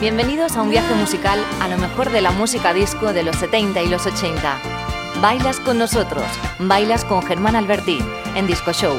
Bienvenidos a un viaje musical a lo mejor de la música disco de los 70 y los 80. Bailas con nosotros, bailas con Germán Alberti en Disco Show.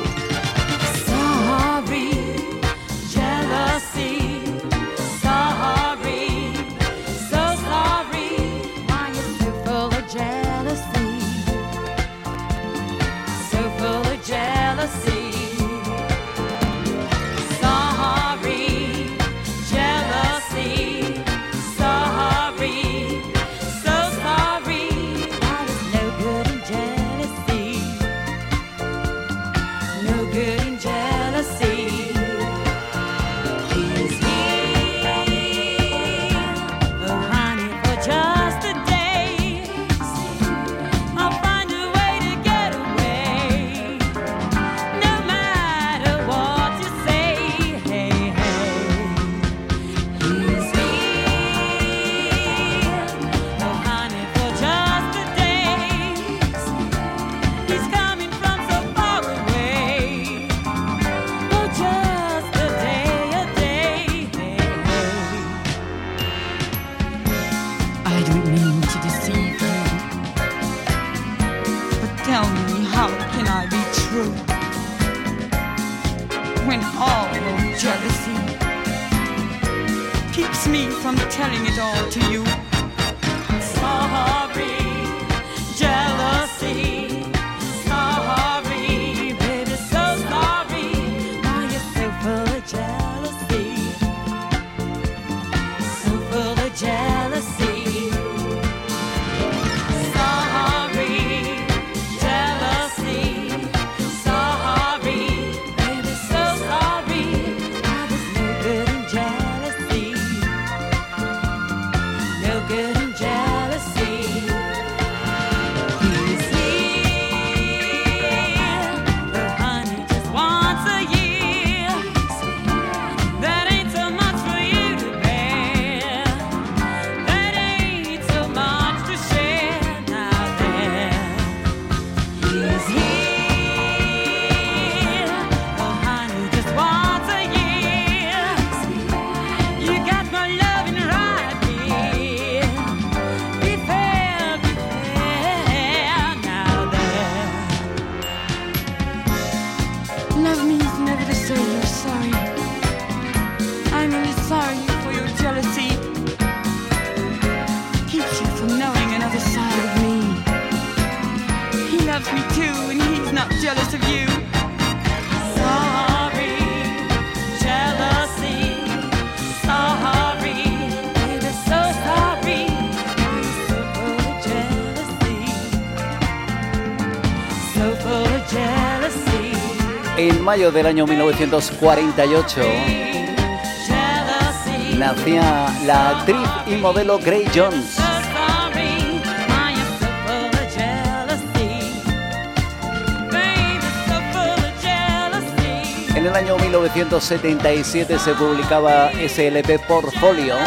Del año 1948 nacía la actriz y modelo Gray Jones. En el año 1977 se publicaba SLP Portfolio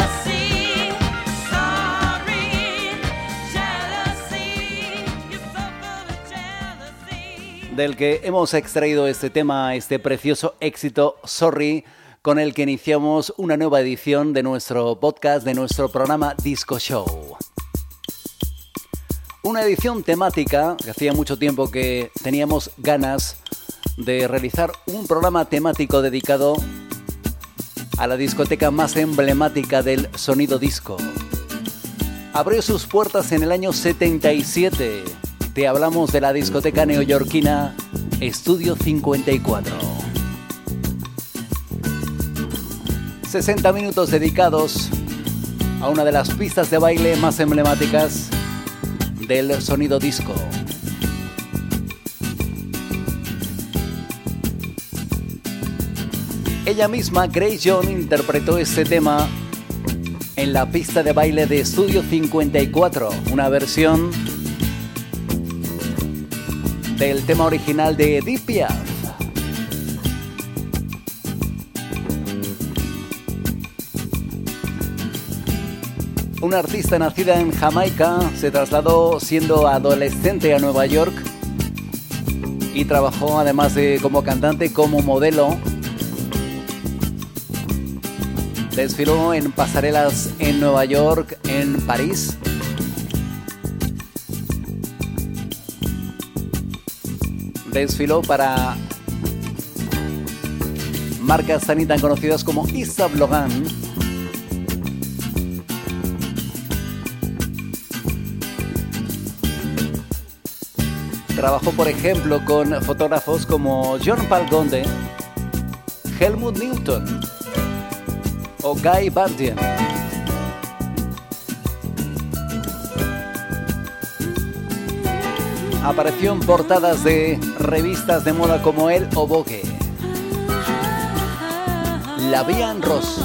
del que hemos extraído este tema, este precioso éxito, Sorry, con el que iniciamos una nueva edición de nuestro podcast, de nuestro programa Disco Show. Una edición temática, que hacía mucho tiempo que teníamos ganas de realizar un programa temático dedicado a la discoteca más emblemática del sonido disco. Abrió sus puertas en el año 77 te hablamos de la discoteca neoyorquina Estudio 54. 60 minutos dedicados a una de las pistas de baile más emblemáticas del sonido disco. Ella misma, Grace John, interpretó este tema en la pista de baile de Estudio 54, una versión del tema original de Edith Piaf. Una artista nacida en Jamaica se trasladó siendo adolescente a Nueva York y trabajó además de como cantante como modelo. Desfiló en pasarelas en Nueva York, en París. Desfiló para marcas tan y tan conocidas como Yves Logan. Trabajó, por ejemplo, con fotógrafos como John Paul Gonde, Helmut Newton o Guy Bardien. Apareció en portadas de revistas de moda como El o Vogue. La Vian Ross.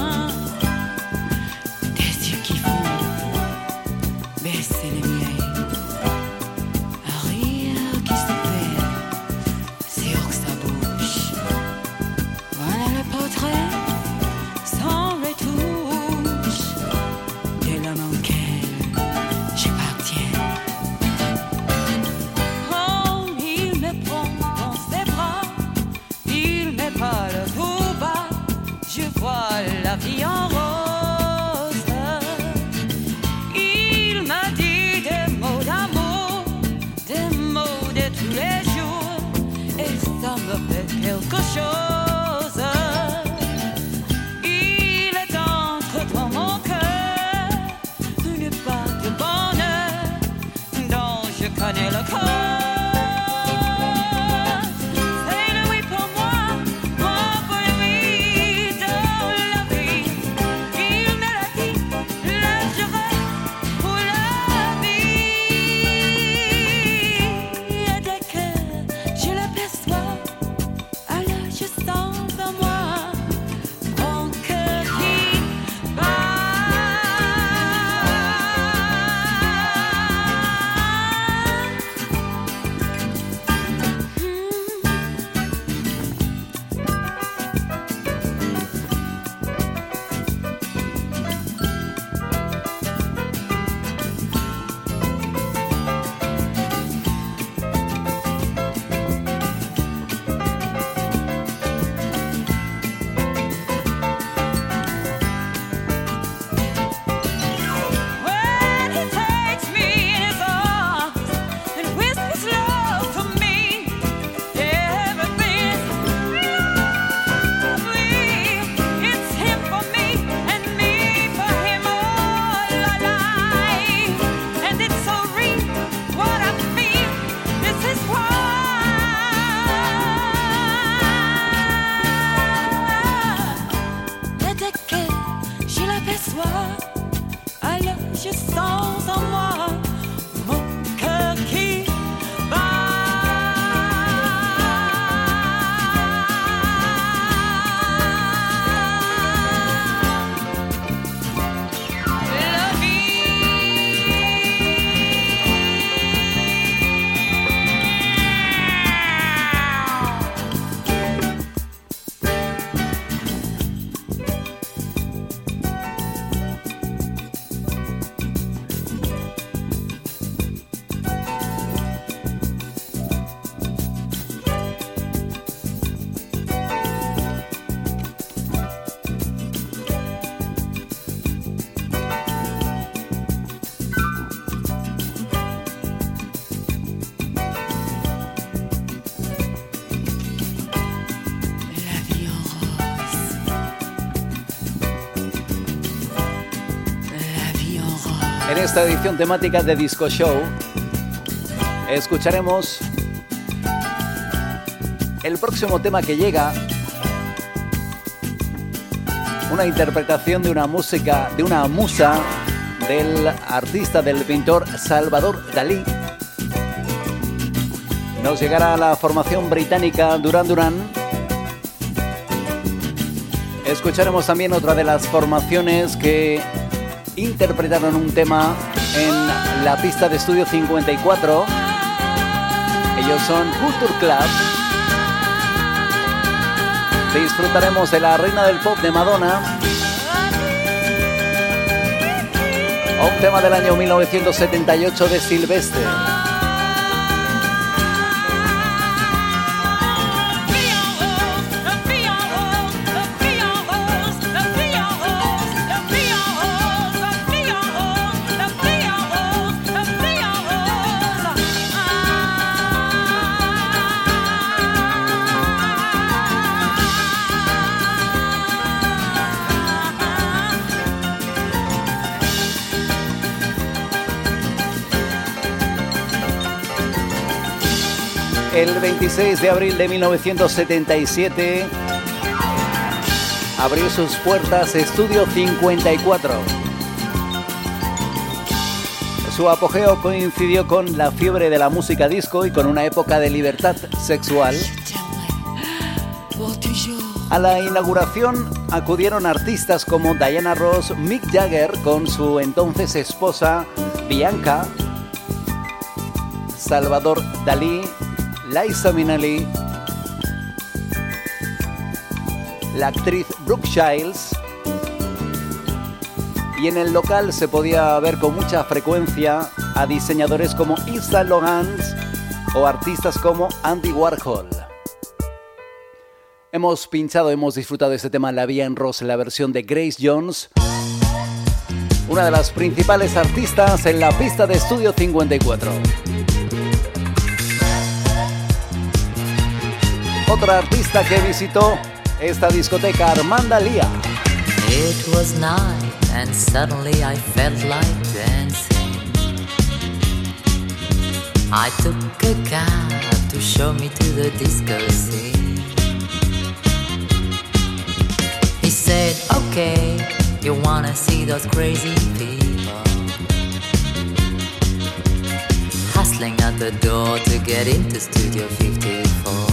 Esta edición temática de Disco Show escucharemos el próximo tema que llega, una interpretación de una música, de una musa del artista, del pintor Salvador Dalí. Nos llegará la formación británica Duran Duran. Escucharemos también otra de las formaciones que interpretaron un tema en la pista de estudio 54. Ellos son Culture Club. Disfrutaremos de la reina del pop de Madonna. Un tema del año 1978 de Silvestre. El 26 de abril de 1977 abrió sus puertas Estudio 54. Su apogeo coincidió con la fiebre de la música disco y con una época de libertad sexual. A la inauguración acudieron artistas como Diana Ross, Mick Jagger con su entonces esposa Bianca, Salvador Dalí, Liza Minnelli, la actriz Brooke Shields y en el local se podía ver con mucha frecuencia a diseñadores como Yves Laurent o artistas como Andy Warhol. Hemos pinchado, hemos disfrutado este tema La Vía en Ross, la versión de Grace Jones, una de las principales artistas en la pista de Estudio 54. Otra artista que visitó esta discoteca, Armanda Lía. It was night and suddenly I felt like dancing. I took a cab to show me to the disco scene. He said, okay, you wanna see those crazy people Hustling at the door to get into Studio 54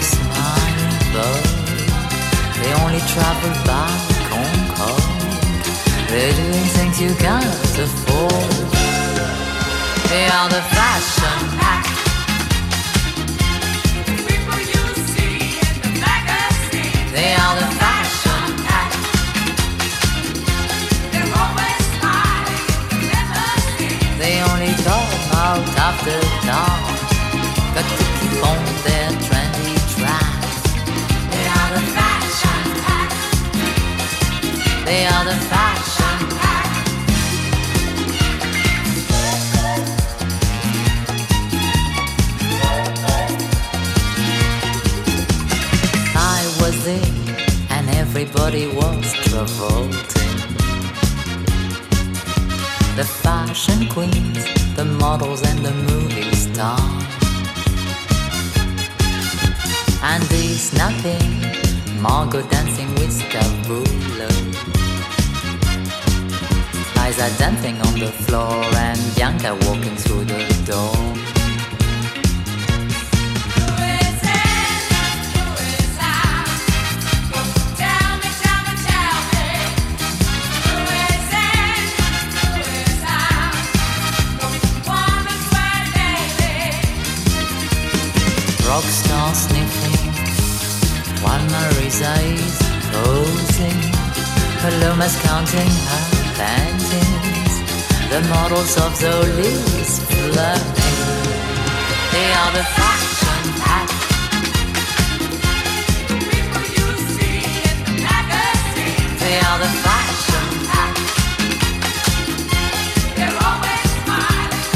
have to they only travel by Concord. They're doing things you can't afford. They are the fashion pack. People you see in the magazine. They are the fashion pack. They're always smiling, never see. They only talk out after dark. Got to keep on their trendy They are the fashion pack. I was there and everybody was revolting. The fashion queens, the models and the movie stars. And there's nothing Margot dancing with Stabula Liza dancing on the floor And Bianca walking through the door Models of Zoli's flirting They are the fashion pack They are the fashion pack They're always smiling,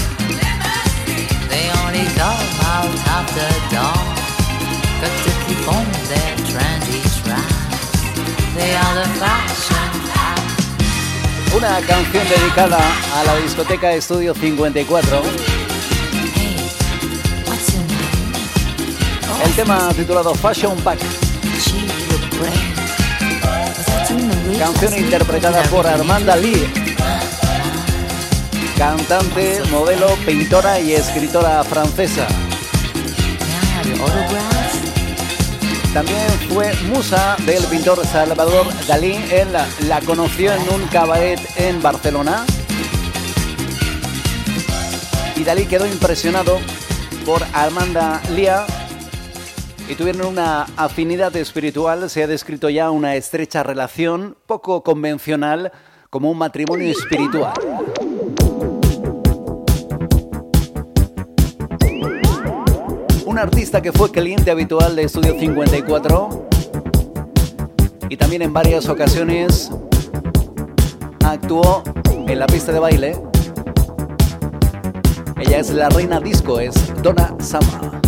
They only come out after dawn Got to keep on their trendy tracks They are the fashion Una canción dedicada a la discoteca Estudio 54. Hey, what's your name? El tema titulado Fashion Pack. Canción interpretada por Armanda Lee. Cantante, modelo, pintora y escritora francesa. También fue musa del pintor Salvador Dalí. Él la, la conoció en un cabaret en Barcelona. Y Dalí quedó impresionado por Armanda Lía y tuvieron una afinidad espiritual. Se ha descrito ya una estrecha relación poco convencional como un matrimonio espiritual. Un artista que fue cliente habitual de Estudio 54 y también en varias ocasiones actuó en la pista de baile. Ella es la reina disco, es Donna Sama.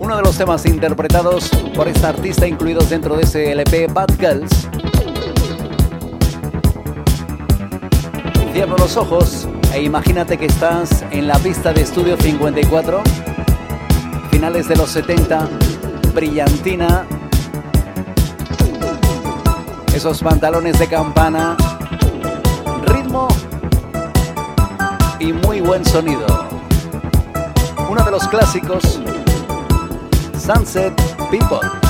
Uno de los temas interpretados por esta artista incluidos dentro de ese LP Bad Girls. Cierra los ojos e imagínate que estás en la pista de estudio 54, finales de los 70, brillantina, esos pantalones de campana, ritmo. Y muy buen sonido. Uno de los clásicos, Sunset People.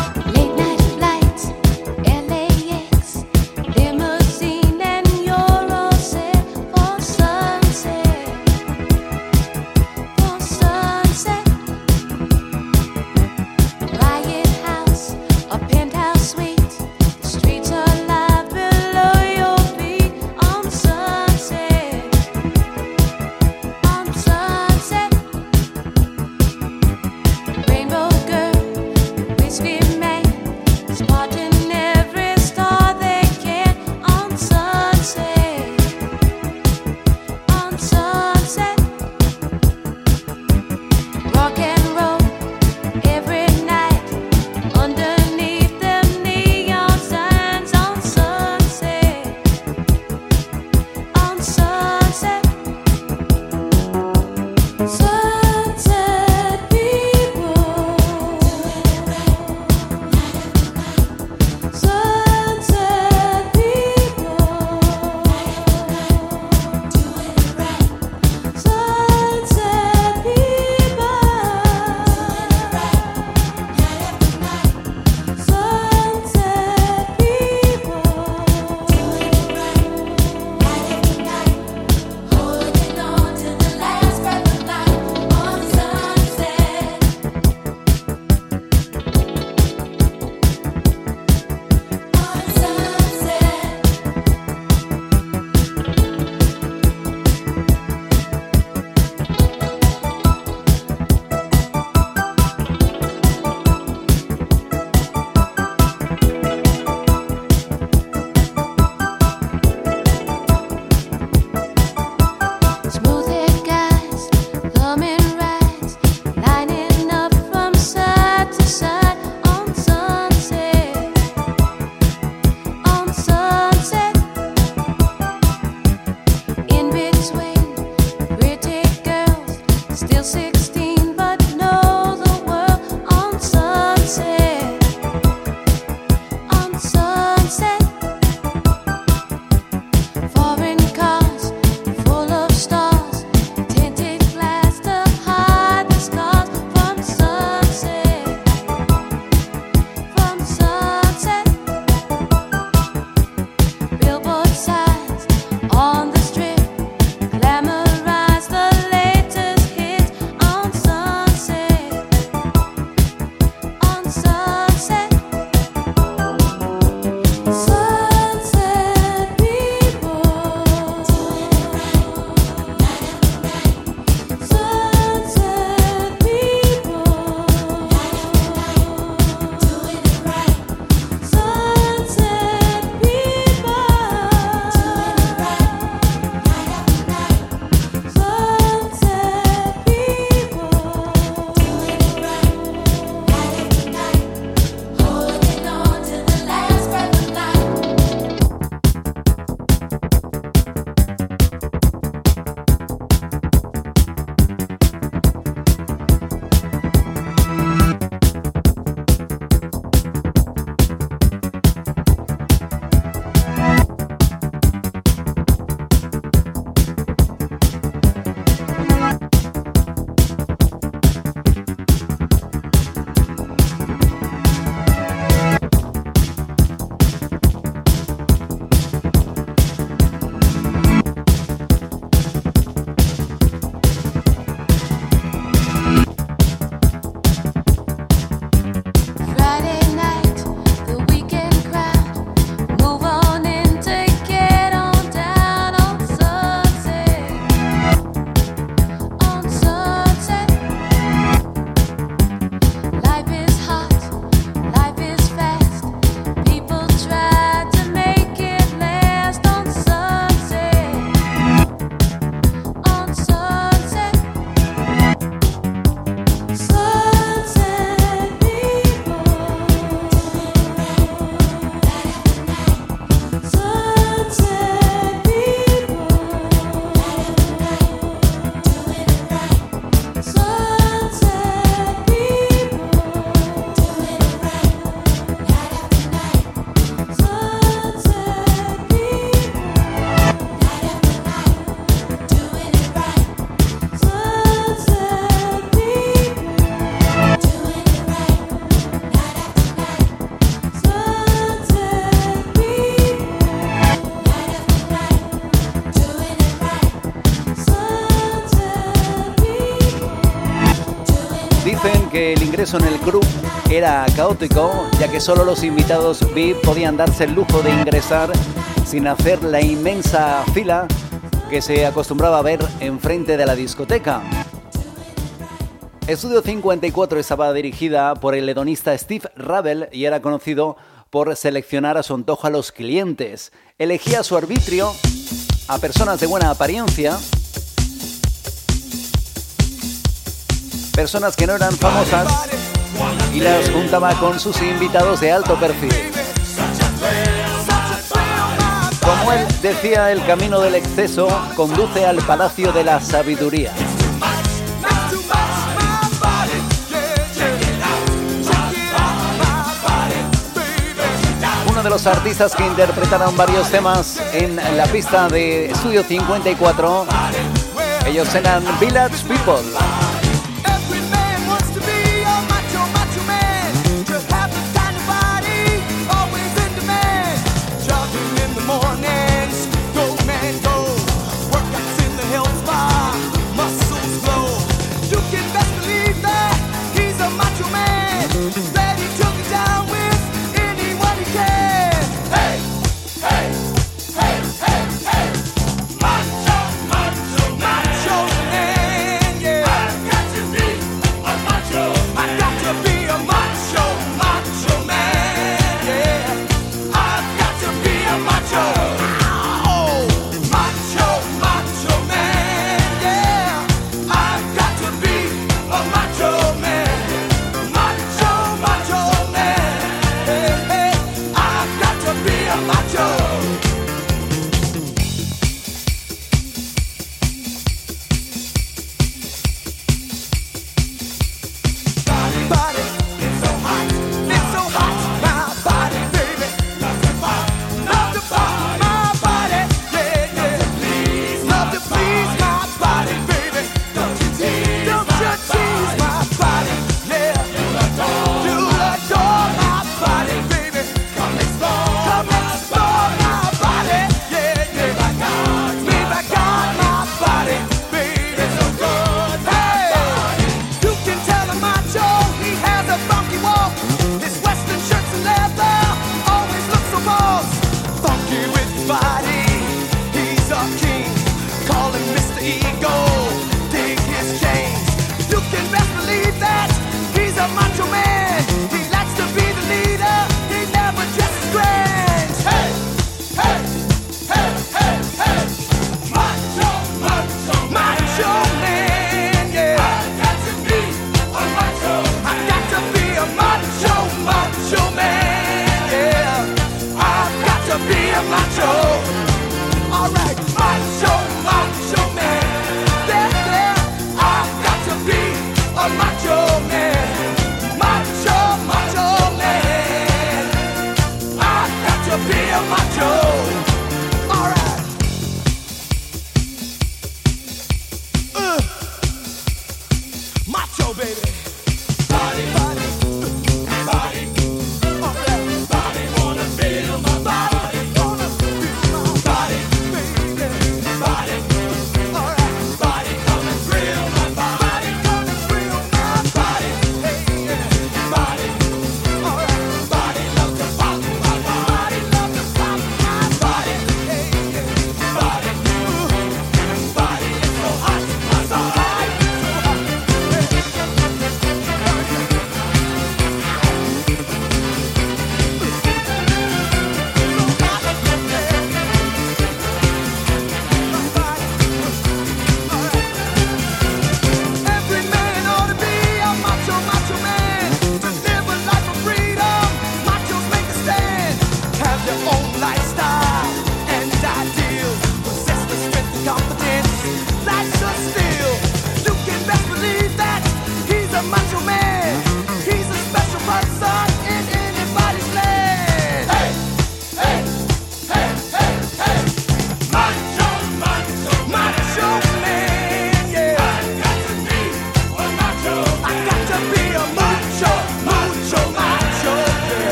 Ingreso en el club era caótico, ya que solo los invitados VIP podían darse el lujo de ingresar sin hacer la inmensa fila que se acostumbraba a ver enfrente de la discoteca. Estudio 54 estaba dirigida por el hedonista Steve Ravel y era conocido por seleccionar a su antojo a los clientes. Elegía su arbitrio a personas de buena apariencia, personas que no eran famosas y las juntaba con sus invitados de alto perfil. Como él decía, el camino del exceso conduce al palacio de la sabiduría. Uno de los artistas que interpretaron varios temas en la pista de Estudio 54, ellos eran Village People.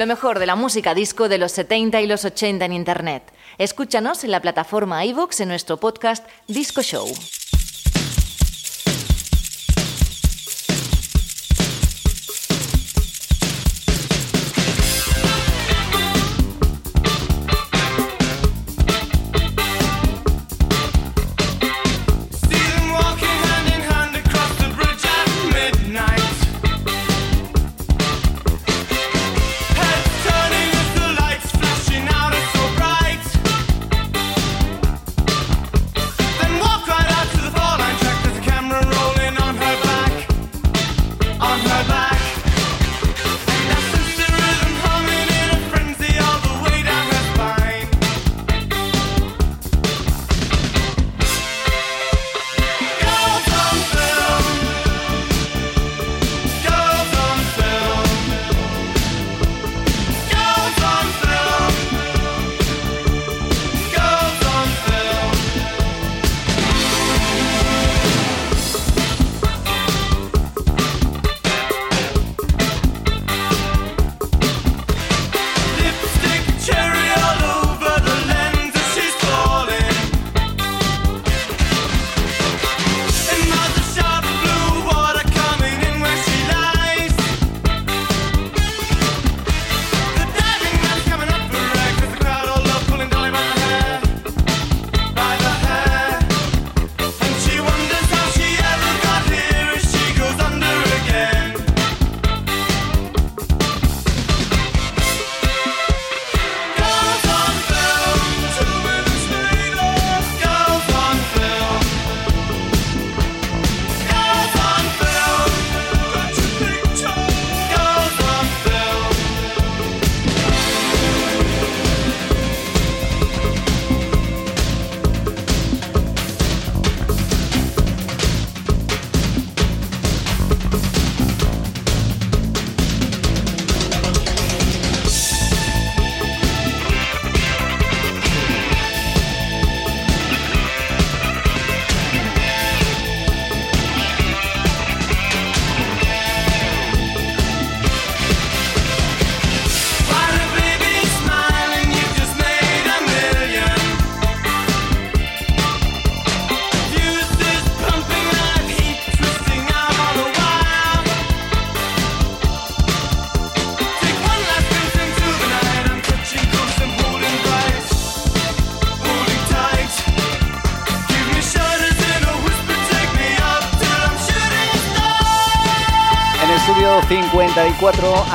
Lo mejor de la música disco de los 70 y los 80 en Internet. Escúchanos en la plataforma iVoox en nuestro podcast Disco Show.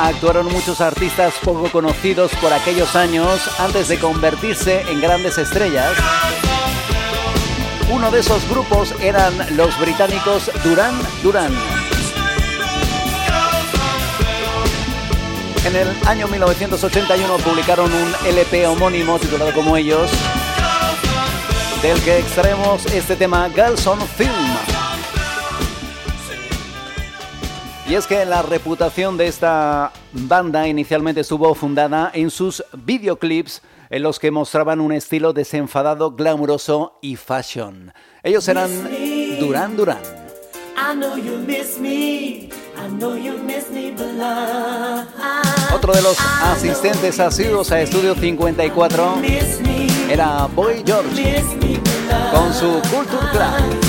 Actuaron muchos artistas poco conocidos por aquellos años antes de convertirse en grandes estrellas. Uno de esos grupos eran los británicos Duran Duran. En el año 1981 publicaron un LP homónimo titulado como ellos, del que extraemos este tema Girls on Film. Y es que la reputación de esta banda inicialmente estuvo fundada en sus videoclips en los que mostraban un estilo desenfadado, glamuroso y fashion. Ellos eran Duran Duran. Otro de los asistentes asiduos a Estudio 54 era Boy George con su Culture Club.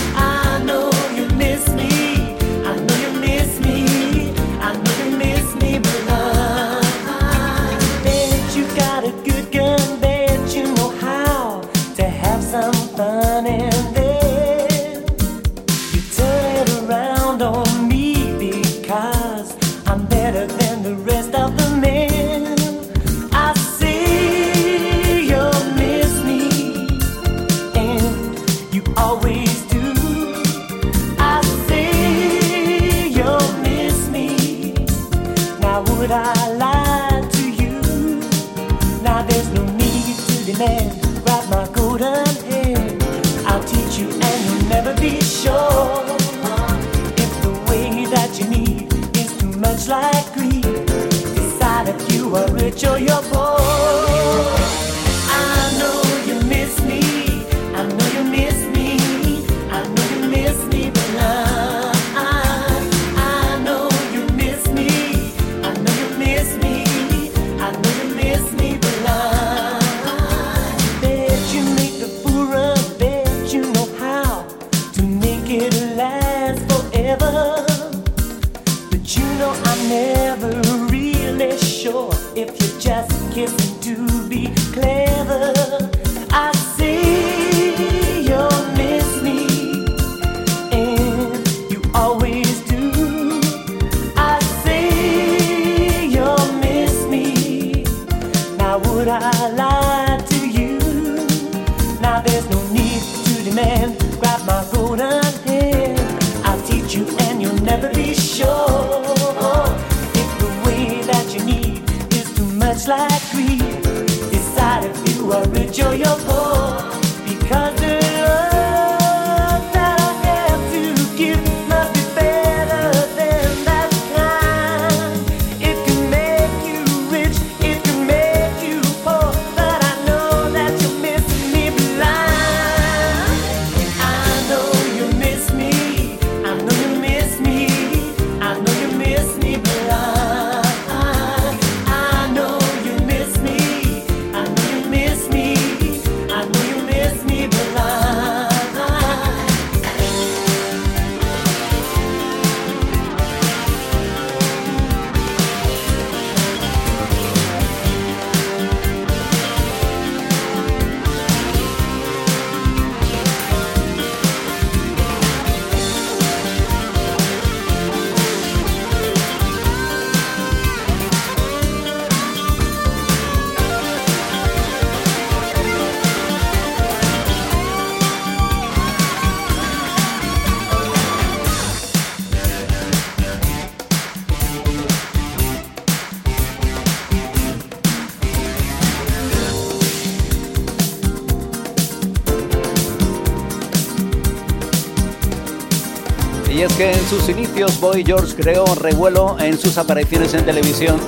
Sus inicios Boy George creó revuelo en sus apariciones en televisión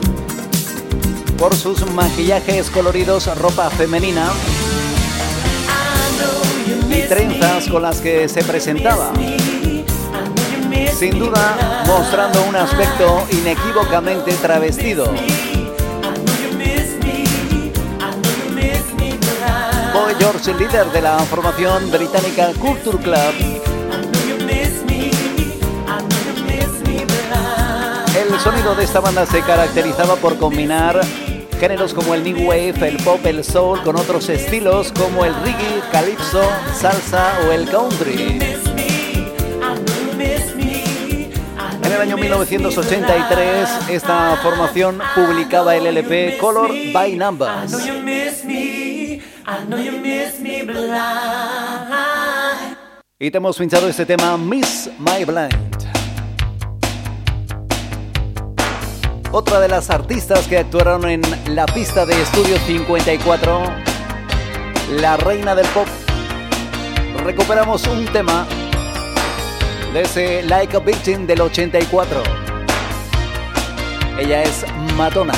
por sus maquillajes coloridos, ropa femenina y trenzas con las que se presentaba. Sin duda, mostrando un aspecto inequívocamente travestido. Boy George, líder de la formación británica Culture Club, el sonido de esta banda se caracterizaba por combinar géneros como el new wave, el pop, el soul, con otros estilos como el reggae, calypso, salsa o el country. En el año 1983, esta formación publicaba el LP Color by Numbers. Y te hemos pinchado este tema Miss My Blind. Otra de las artistas que actuaron en la pista de Estudio 54, la reina del pop. Recuperamos un tema de ese Like a Victim del 84. Ella es Madonna.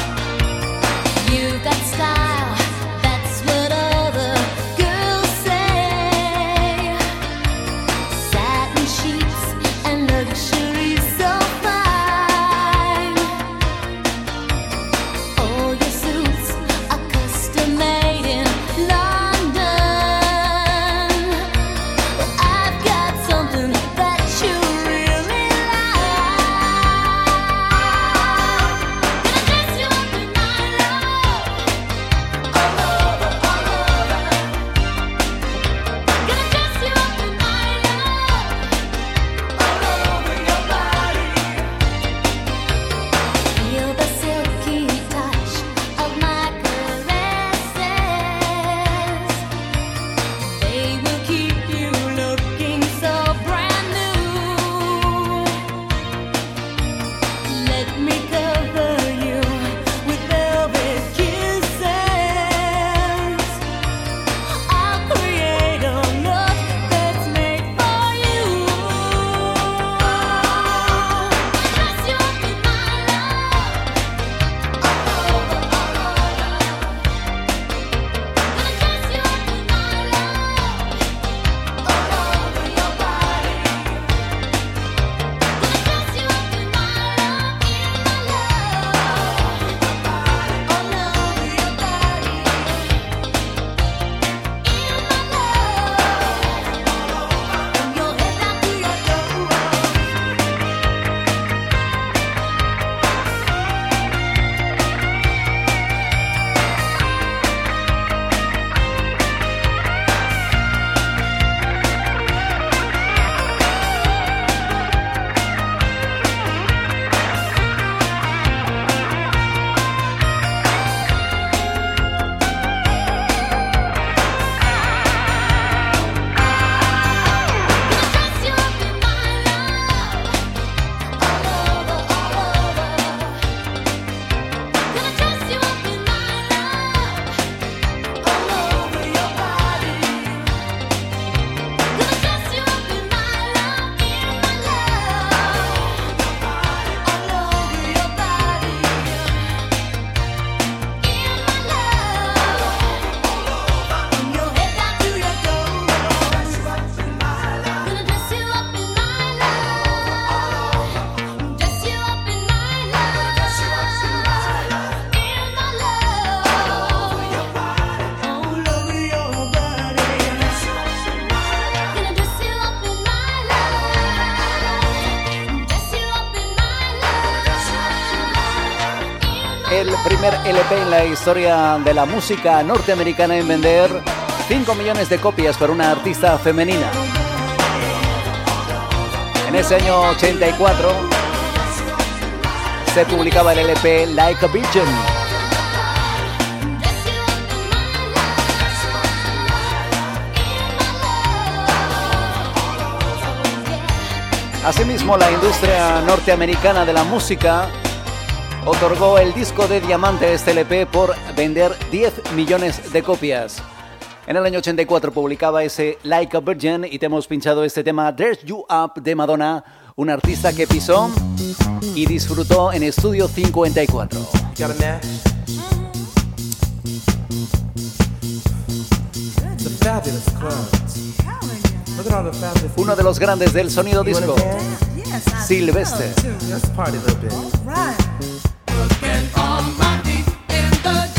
Historia de la música norteamericana en vender 5 millones de copias para una artista femenina. En ese año 84 se publicaba el LP Like a Virgin. Asimismo, la industria norteamericana de la música otorgó el disco de diamante este LP por vender 10 millones de copias. En el año 84 publicaba ese Like a Virgin y te hemos pinchado este tema Dress You Up de Madonna, un artista que pisó y disfrutó en Estudio 54. Uno de los grandes del sonido disco, Silvestre. Working on my feet in the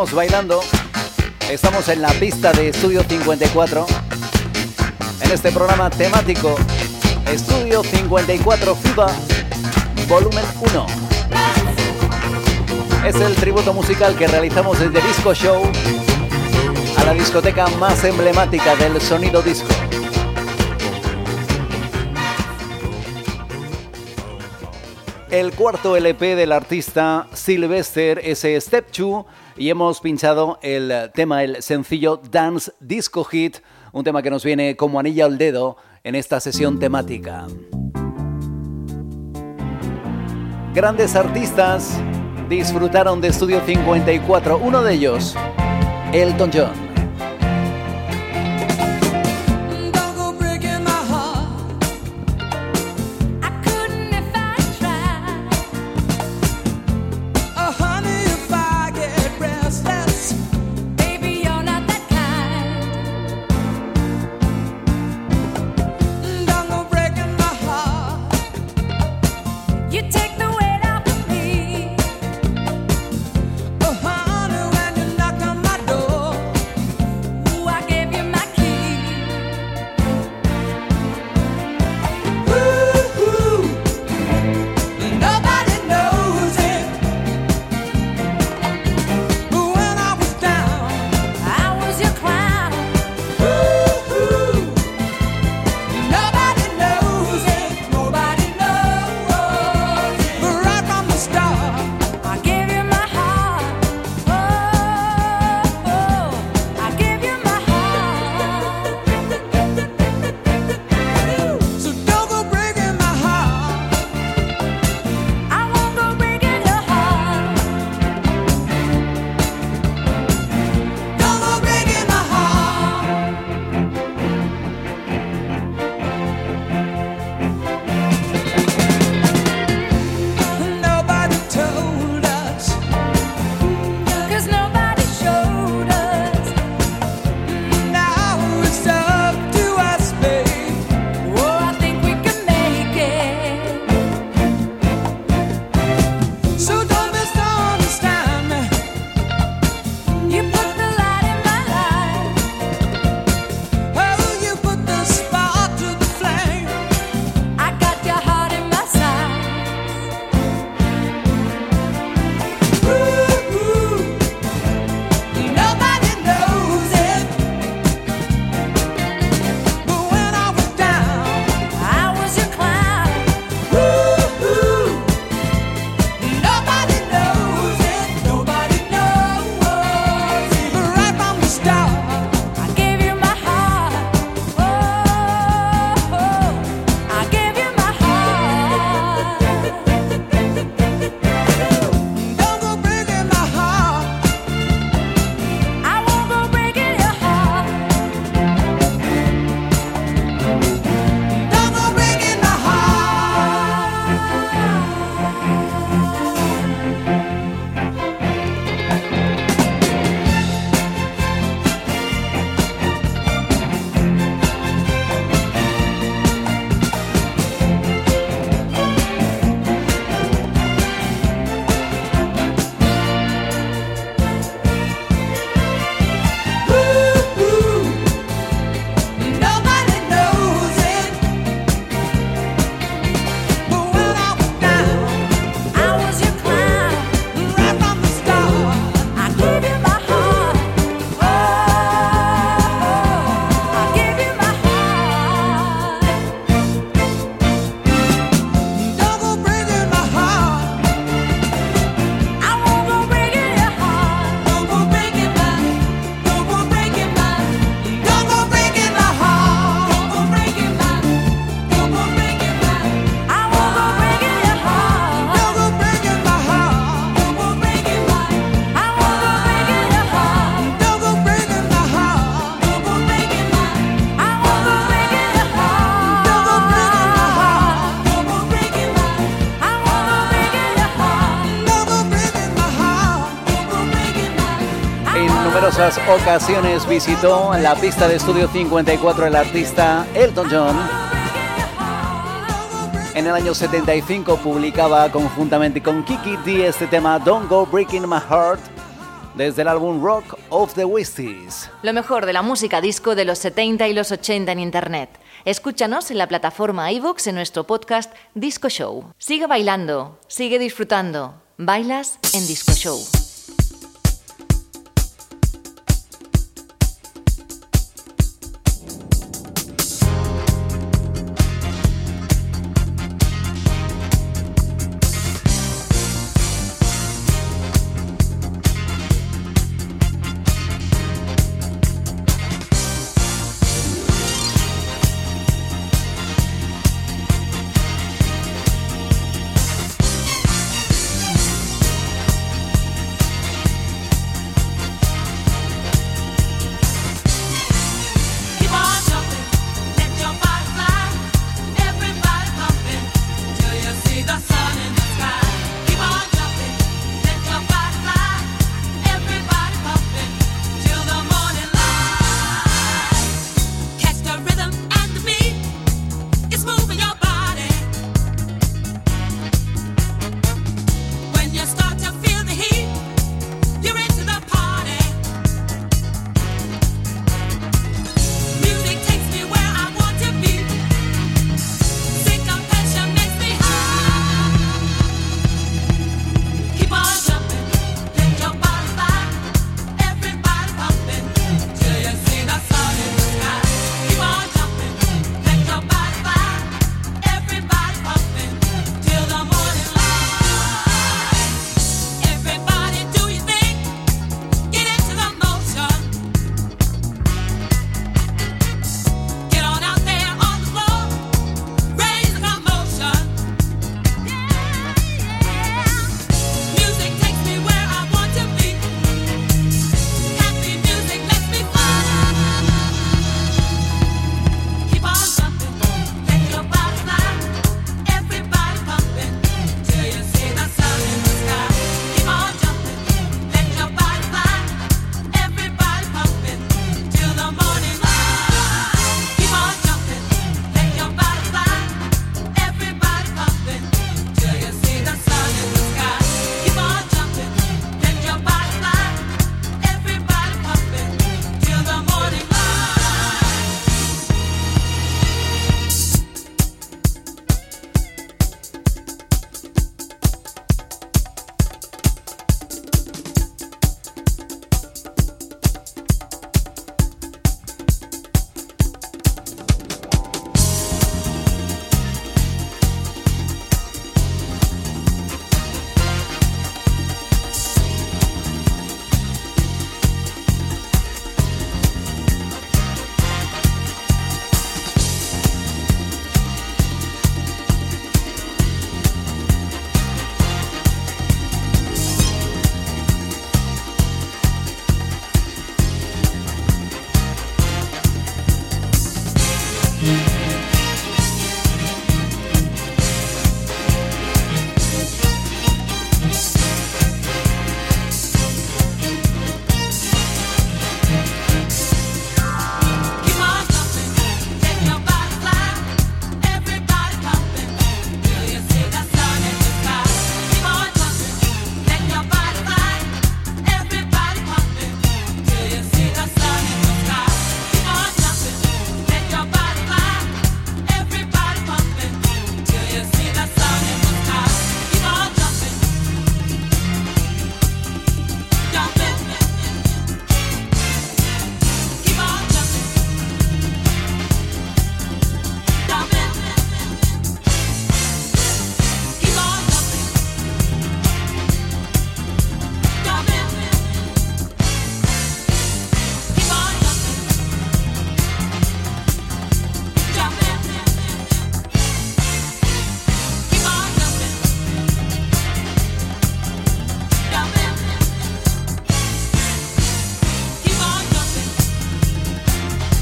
Seguimos bailando. Estamos en la pista de Estudio 54. En este programa temático Estudio 54 FIBA Volumen 1. Es el tributo musical que realizamos desde Disco Show a la discoteca más emblemática del sonido disco. El cuarto LP del artista Sylvester es Step 2 y hemos pinchado el tema, el sencillo Dance Disco Hit, un tema que nos viene como anilla al dedo en esta sesión temática. Grandes artistas disfrutaron de Estudio 54, uno de ellos, Elton John. Ocasiones visitó la pista de estudio 54 el artista Elton John. En el año 75 publicaba conjuntamente con Kiki D este tema Don't Go Breaking My Heart desde el álbum Rock of the Wisties. Lo mejor de la música disco de los 70 y los 80 en Internet. Escúchanos en la plataforma iVoox en nuestro podcast Disco Show. Sigue bailando, sigue disfrutando. Bailas en Disco Show.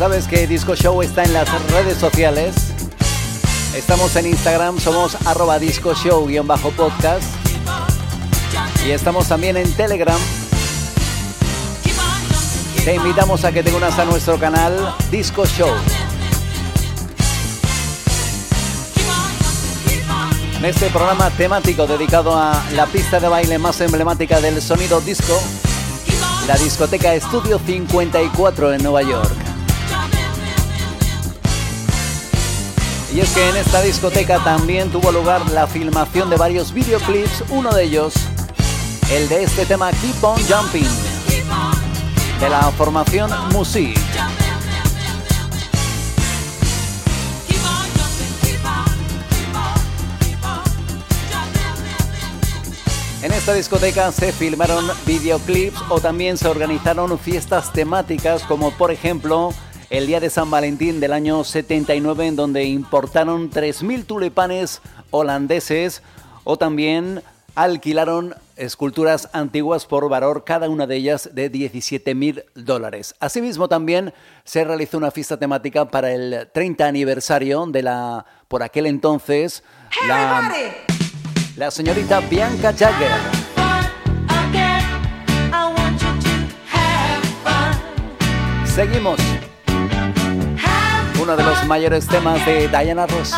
Sabes que Disco Show está en las redes sociales. Estamos en Instagram, somos arroba disco show-podcast. Y estamos también en Telegram. Te invitamos a que te unas a nuestro canal Disco Show. En este programa temático dedicado a la pista de baile más emblemática del sonido disco, la discoteca Estudio 54 en Nueva York. Y es que en esta discoteca también tuvo lugar la filmación de varios videoclips, uno de ellos, el de este tema Keep On Jumping, de la formación Music. En esta discoteca se filmaron videoclips o también se organizaron fiestas temáticas como por ejemplo el día de San Valentín del año 79 en donde importaron 3.000 tulipanes holandeses o también alquilaron esculturas antiguas por valor cada una de ellas de 17.000 dólares. Asimismo también se realizó una fiesta temática para el 30 aniversario de la, por aquel entonces, la la señorita Bianca Jagger. Seguimos. Uno de los mayores temas de Diana Ross.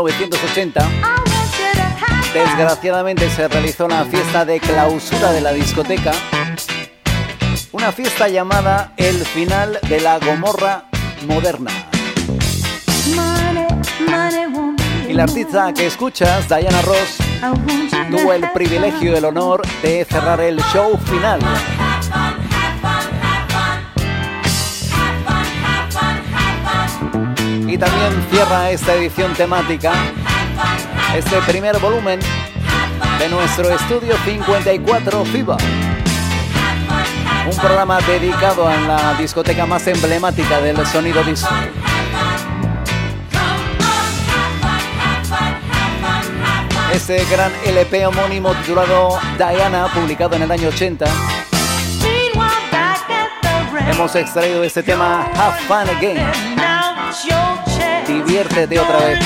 1980, desgraciadamente se realizó una fiesta de clausura de la discoteca Una fiesta llamada El final de la Gomorra moderna. Y la artista que escuchas, Diana Ross, tuvo el privilegio y el honor de cerrar el show final. También cierra esta edición temática, este primer volumen de nuestro estudio 54 FIBA. Un programa dedicado a la discoteca más emblemática del sonido disco. Este gran LP homónimo titulado Diana, publicado en el año 80. Hemos extraído este tema Have Fun Again. Otra vez.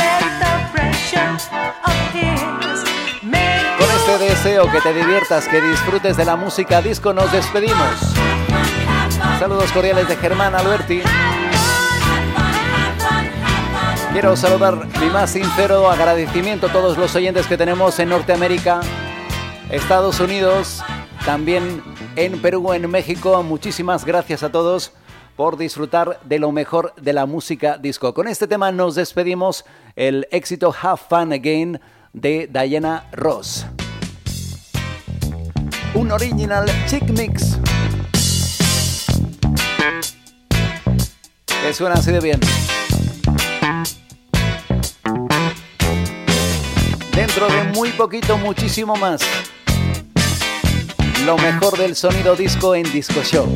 Con este deseo que te diviertas, que disfrutes de la música disco, nos despedimos. Saludos cordiales de Germán Alberti. Quiero saludar mi más sincero agradecimiento a todos los oyentes que tenemos en Norteamérica, Estados Unidos, también en Perú, en México. Muchísimas gracias a todos por disfrutar de lo mejor de la música disco. Con este tema nos despedimos el éxito Have Fun Again de Diana Ross. Un original chick mix. Que suena así de bien. Dentro de muy poquito, muchísimo más. Lo mejor del sonido disco en Disco Show.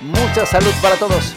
Mucha salud para todos.